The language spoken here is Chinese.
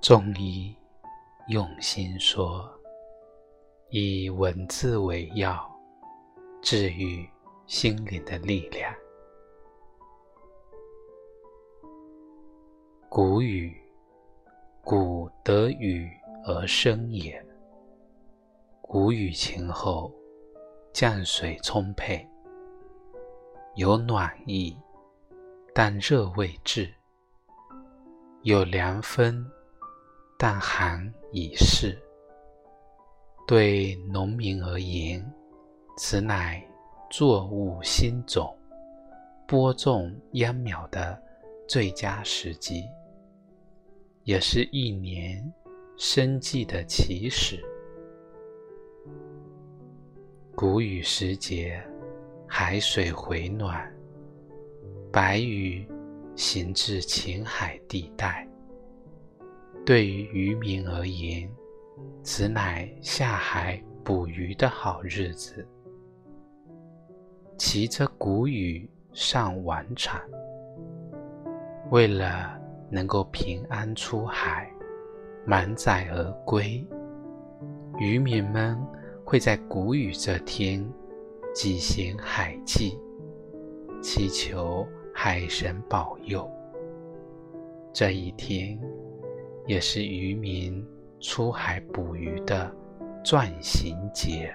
中医用心说，以文字为药，治愈心灵的力量。谷雨，谷得雨而生也。谷雨前后，降水充沛，有暖意，但热未至；有凉风，但寒已逝。对农民而言，此乃作物新种、播种秧苗的最佳时机。也是一年生计的起始。谷雨时节，海水回暖，白鱼行至浅海地带。对于渔民而言，此乃下海捕鱼的好日子。骑着谷雨上晚场，为了。能够平安出海，满载而归，渔民们会在谷雨这天举行海祭，祈求海神保佑。这一天也是渔民出海捕鱼的转行节。